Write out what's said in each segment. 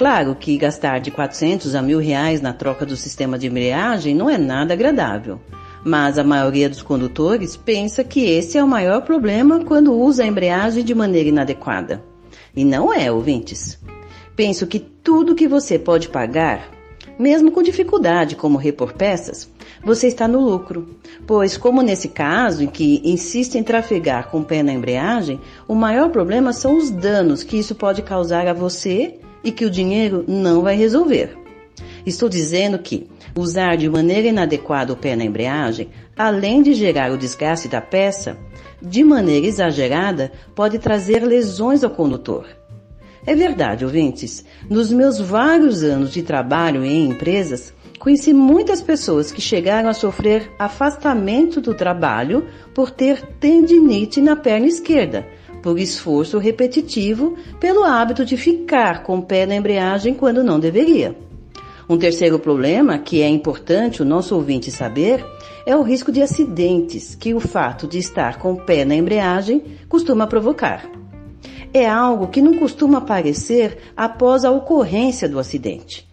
Claro que gastar de 400 a mil reais na troca do sistema de embreagem não é nada agradável, mas a maioria dos condutores pensa que esse é o maior problema quando usa a embreagem de maneira inadequada. E não é, ouvintes. Penso que tudo que você pode pagar, mesmo com dificuldade como repor peças, você está no lucro, pois como nesse caso em que insiste em trafegar com pé na embreagem, o maior problema são os danos que isso pode causar a você e que o dinheiro não vai resolver. Estou dizendo que usar de maneira inadequada o pé na embreagem, além de gerar o desgaste da peça, de maneira exagerada, pode trazer lesões ao condutor. É verdade, ouvintes, nos meus vários anos de trabalho em empresas, conheci muitas pessoas que chegaram a sofrer afastamento do trabalho por ter tendinite na perna esquerda, por esforço repetitivo, pelo hábito de ficar com o pé na embreagem quando não deveria. Um terceiro problema, que é importante o nosso ouvinte saber, é o risco de acidentes que o fato de estar com o pé na embreagem costuma provocar. É algo que não costuma aparecer após a ocorrência do acidente.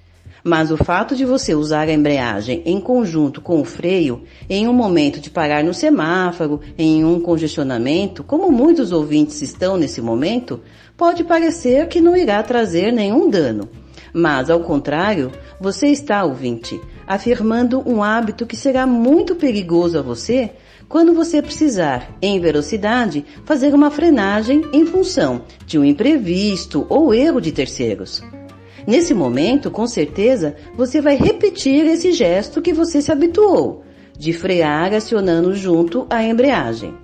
Mas o fato de você usar a embreagem em conjunto com o freio em um momento de parar no semáforo, em um congestionamento, como muitos ouvintes estão nesse momento, pode parecer que não irá trazer nenhum dano. Mas, ao contrário, você está, ouvinte, afirmando um hábito que será muito perigoso a você quando você precisar, em velocidade, fazer uma frenagem em função de um imprevisto ou erro de terceiros. Nesse momento, com certeza, você vai repetir esse gesto que você se habituou, de frear acionando junto a embreagem.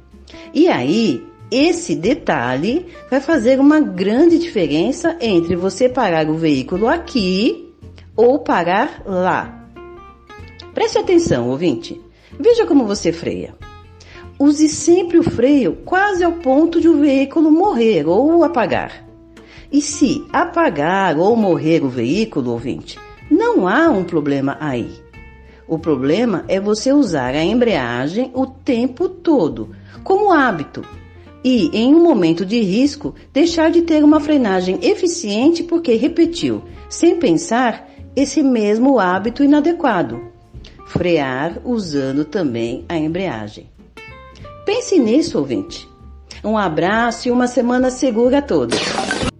E aí, esse detalhe vai fazer uma grande diferença entre você parar o veículo aqui ou parar lá. Preste atenção, ouvinte. Veja como você freia. Use sempre o freio quase ao ponto de o veículo morrer ou apagar. E se apagar ou morrer o veículo, ouvinte, não há um problema aí. O problema é você usar a embreagem o tempo todo, como hábito, e, em um momento de risco, deixar de ter uma frenagem eficiente porque repetiu, sem pensar, esse mesmo hábito inadequado. Frear usando também a embreagem. Pense nisso, ouvinte. Um abraço e uma semana segura a todos.